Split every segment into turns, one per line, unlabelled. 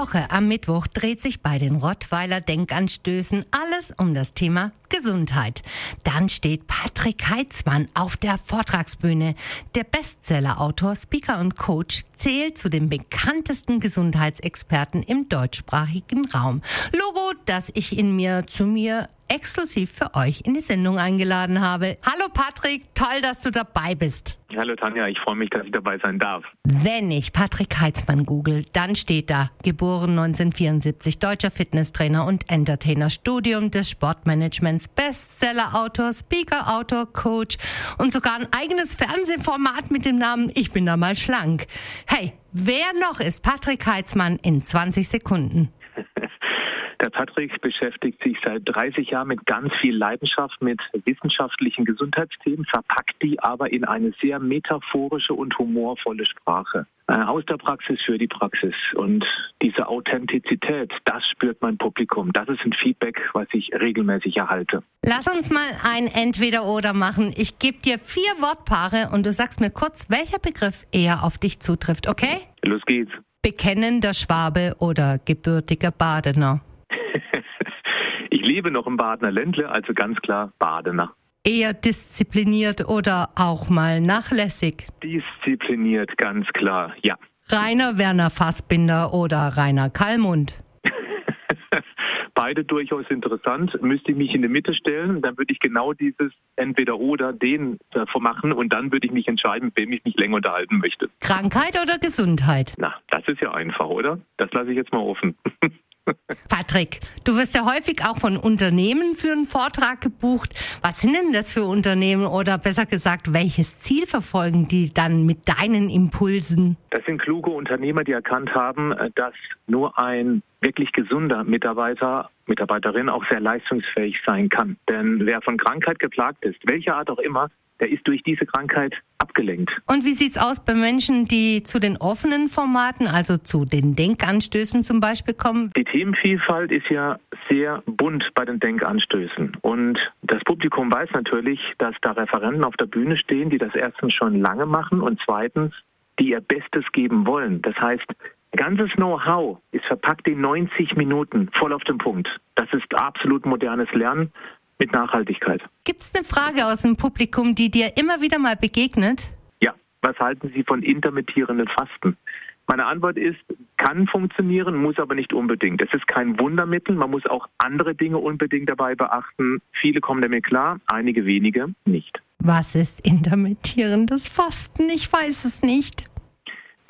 Woche am Mittwoch dreht sich bei den Rottweiler Denkanstößen alles um das Thema Gesundheit. Dann steht Patrick Heitzmann auf der Vortragsbühne. Der Bestsellerautor, Speaker und Coach zählt zu den bekanntesten Gesundheitsexperten im deutschsprachigen Raum. Logo, das ich in mir zu mir exklusiv für euch in die Sendung eingeladen habe. Hallo Patrick, toll, dass du dabei bist.
Hallo Tanja, ich freue mich, dass ich dabei sein darf.
Wenn ich Patrick Heitzmann google, dann steht da, geboren 1974, deutscher Fitnesstrainer und Entertainer, Studium des Sportmanagements, Bestsellerautor, Speaker-Autor, Coach und sogar ein eigenes Fernsehformat mit dem Namen Ich bin da mal schlank. Hey, wer noch ist Patrick Heitzmann in 20 Sekunden?
Der Patrick beschäftigt sich seit 30 Jahren mit ganz viel Leidenschaft mit wissenschaftlichen Gesundheitsthemen, verpackt die aber in eine sehr metaphorische und humorvolle Sprache. Äh, aus der Praxis für die Praxis. Und diese Authentizität, das spürt mein Publikum. Das ist ein Feedback, was ich regelmäßig erhalte.
Lass uns mal ein Entweder-Oder machen. Ich gebe dir vier Wortpaare und du sagst mir kurz, welcher Begriff eher auf dich zutrifft, okay?
Los geht's.
Bekennender Schwabe oder gebürtiger Badener?
Ich lebe noch im Badener Ländle, also ganz klar Badener.
Eher diszipliniert oder auch mal nachlässig?
Diszipliniert, ganz klar, ja.
Rainer Werner Fassbinder oder Rainer Kallmund?
Beide durchaus interessant. Müsste ich mich in die Mitte stellen, dann würde ich genau dieses entweder oder den davor machen und dann würde ich mich entscheiden, mit wem ich mich länger unterhalten möchte.
Krankheit oder Gesundheit?
Na, das ist ja einfach, oder? Das lasse ich jetzt mal offen.
Patrick, du wirst ja häufig auch von Unternehmen für einen Vortrag gebucht. Was sind denn das für Unternehmen oder besser gesagt, welches Ziel verfolgen die dann mit deinen Impulsen?
Das sind kluge Unternehmer, die erkannt haben, dass nur ein wirklich gesunder Mitarbeiter, Mitarbeiterin auch sehr leistungsfähig sein kann. Denn wer von Krankheit geplagt ist, welcher Art auch immer, der ist durch diese Krankheit abgelenkt.
Und wie sieht's aus bei Menschen, die zu den offenen Formaten, also zu den Denkanstößen zum Beispiel kommen?
Die Themenvielfalt ist ja sehr bunt bei den Denkanstößen. Und das Publikum weiß natürlich, dass da Referenten auf der Bühne stehen, die das erstens schon lange machen und zweitens, die ihr Bestes geben wollen. Das heißt, ganzes Know-how ist verpackt in 90 Minuten voll auf den Punkt. Das ist absolut modernes Lernen mit Nachhaltigkeit.
Gibt es eine Frage aus dem Publikum, die dir immer wieder mal begegnet?
Ja, was halten Sie von intermittierenden Fasten? Meine Antwort ist, kann funktionieren, muss aber nicht unbedingt. Es ist kein Wundermittel, man muss auch andere Dinge unbedingt dabei beachten. Viele kommen damit klar, einige wenige nicht.
Was ist intermittierendes Fasten? Ich weiß es nicht.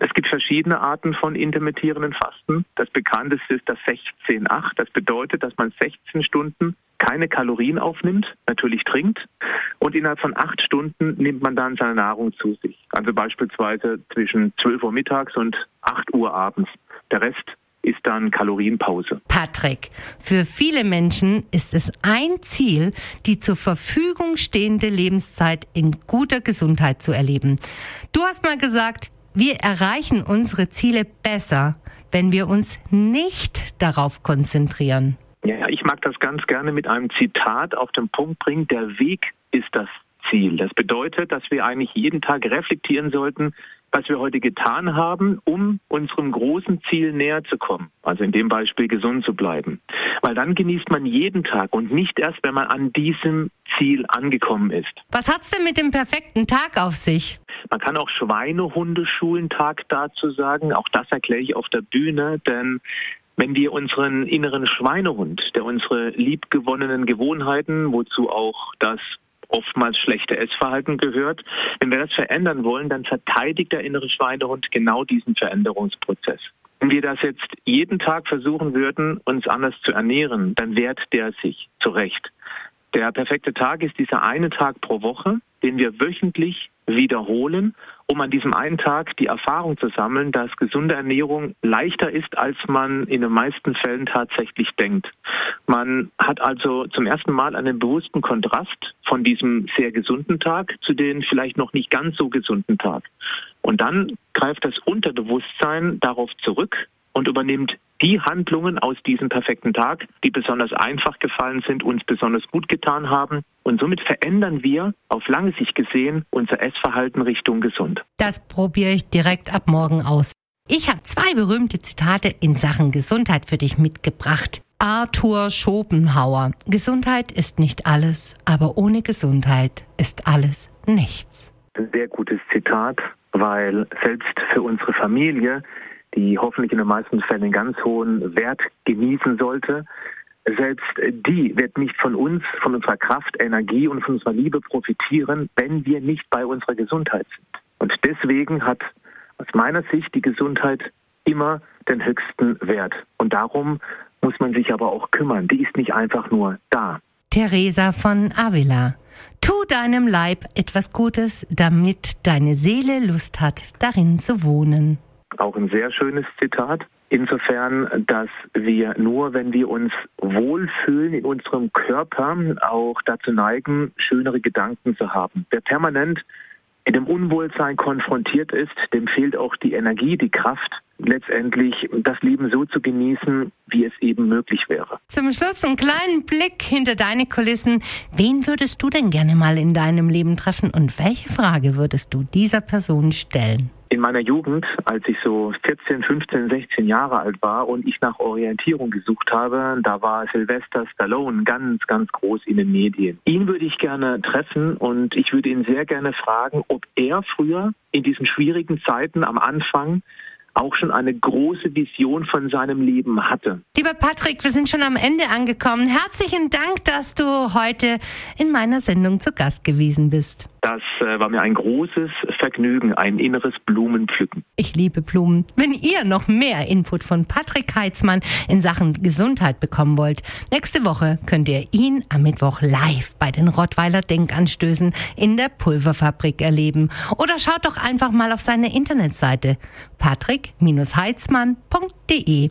Es gibt verschiedene Arten von intermittierenden Fasten. Das bekannteste ist das 16-8. Das bedeutet, dass man 16 Stunden keine Kalorien aufnimmt, natürlich trinkt und innerhalb von acht Stunden nimmt man dann seine Nahrung zu sich. Also beispielsweise zwischen 12 Uhr mittags und 8 Uhr abends. Der Rest ist dann Kalorienpause.
Patrick, für viele Menschen ist es ein Ziel, die zur Verfügung stehende Lebenszeit in guter Gesundheit zu erleben. Du hast mal gesagt, wir erreichen unsere Ziele besser, wenn wir uns nicht darauf konzentrieren.
Ja, ich mag das ganz gerne mit einem Zitat auf den Punkt bringen. Der Weg ist das Ziel. Das bedeutet, dass wir eigentlich jeden Tag reflektieren sollten, was wir heute getan haben, um unserem großen Ziel näher zu kommen. Also in dem Beispiel gesund zu bleiben. Weil dann genießt man jeden Tag und nicht erst, wenn man an diesem Ziel angekommen ist.
Was hat's denn mit dem perfekten Tag auf sich?
Man kann auch Schweinehundeschulentag dazu sagen. Auch das erkläre ich auf der Bühne, denn wenn wir unseren inneren Schweinehund, der unsere liebgewonnenen Gewohnheiten, wozu auch das oftmals schlechte Essverhalten gehört, wenn wir das verändern wollen, dann verteidigt der innere Schweinehund genau diesen Veränderungsprozess. Wenn wir das jetzt jeden Tag versuchen würden, uns anders zu ernähren, dann wehrt der sich zu Recht. Der perfekte Tag ist dieser eine Tag pro Woche, den wir wöchentlich wiederholen, um an diesem einen Tag die Erfahrung zu sammeln, dass gesunde Ernährung leichter ist, als man in den meisten Fällen tatsächlich denkt. Man hat also zum ersten Mal einen bewussten Kontrast von diesem sehr gesunden Tag zu den vielleicht noch nicht ganz so gesunden Tag. Und dann greift das Unterbewusstsein darauf zurück und übernimmt die Handlungen aus diesem perfekten Tag, die besonders einfach gefallen sind, uns besonders gut getan haben. Und somit verändern wir auf lange Sicht gesehen unser Essverhalten Richtung gesund.
Das probiere ich direkt ab morgen aus. Ich habe zwei berühmte Zitate in Sachen Gesundheit für dich mitgebracht. Arthur Schopenhauer. Gesundheit ist nicht alles, aber ohne Gesundheit ist alles nichts.
Ein sehr gutes Zitat, weil selbst für unsere Familie die hoffentlich in den meisten Fällen einen ganz hohen Wert genießen sollte. Selbst die wird nicht von uns, von unserer Kraft, Energie und von unserer Liebe profitieren, wenn wir nicht bei unserer Gesundheit sind. Und deswegen hat aus meiner Sicht die Gesundheit immer den höchsten Wert. Und darum muss man sich aber auch kümmern. Die ist nicht einfach nur da.
Teresa von Avila. Tu deinem Leib etwas Gutes, damit deine Seele Lust hat, darin zu wohnen
auch ein sehr schönes Zitat. Insofern, dass wir nur, wenn wir uns wohlfühlen in unserem Körper, auch dazu neigen, schönere Gedanken zu haben. Wer permanent in dem Unwohlsein konfrontiert ist, dem fehlt auch die Energie, die Kraft, letztendlich das Leben so zu genießen, wie es eben möglich wäre.
Zum Schluss einen kleinen Blick hinter deine Kulissen. Wen würdest du denn gerne mal in deinem Leben treffen und welche Frage würdest du dieser Person stellen?
In meiner Jugend, als ich so 14, 15, 16 Jahre alt war und ich nach Orientierung gesucht habe, da war Sylvester Stallone ganz, ganz groß in den Medien. Ihn würde ich gerne treffen und ich würde ihn sehr gerne fragen, ob er früher in diesen schwierigen Zeiten am Anfang auch schon eine große Vision von seinem Leben hatte.
Lieber Patrick, wir sind schon am Ende angekommen. Herzlichen Dank, dass du heute in meiner Sendung zu Gast gewesen bist.
Das äh, war mir ein großes Vergnügen, ein inneres Blumenpflücken.
Ich liebe Blumen. Wenn ihr noch mehr Input von Patrick Heitzmann in Sachen Gesundheit bekommen wollt, nächste Woche könnt ihr ihn am Mittwoch live bei den Rottweiler Denkanstößen in der Pulverfabrik erleben. Oder schaut doch einfach mal auf seine Internetseite patrick-heitzmann.de.